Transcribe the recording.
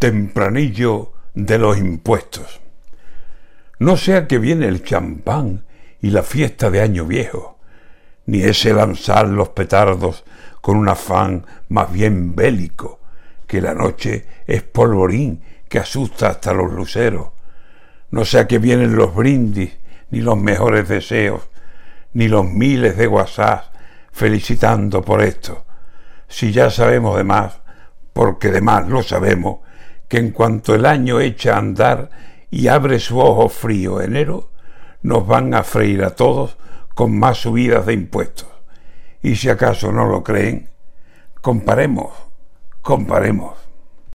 tempranillo de los impuestos. No sea que viene el champán y la fiesta de Año Viejo, ni ese lanzar los petardos con un afán más bien bélico, que la noche es polvorín que asusta hasta los luceros. No sea que vienen los brindis, ni los mejores deseos, ni los miles de WhatsApp felicitando por esto. Si ya sabemos de más, porque de más lo sabemos, que en cuanto el año echa a andar y abre su ojo frío enero, nos van a freír a todos con más subidas de impuestos. Y si acaso no lo creen, comparemos, comparemos.